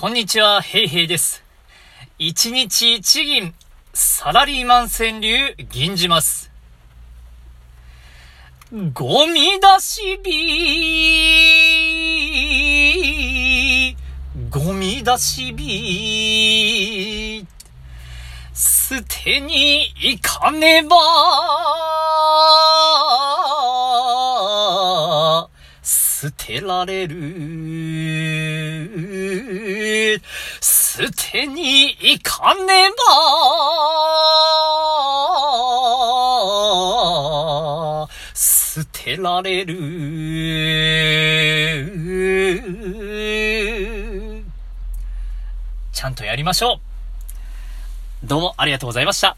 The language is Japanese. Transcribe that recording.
こんにちは、ヘイヘイです。一日一銀、サラリーマン川柳、銀じます。ゴミ出し日、ゴミ出し日、捨てに行かねば、捨てられる。捨てに行かねば、捨てられる。ちゃんとやりましょう。どうもありがとうございました。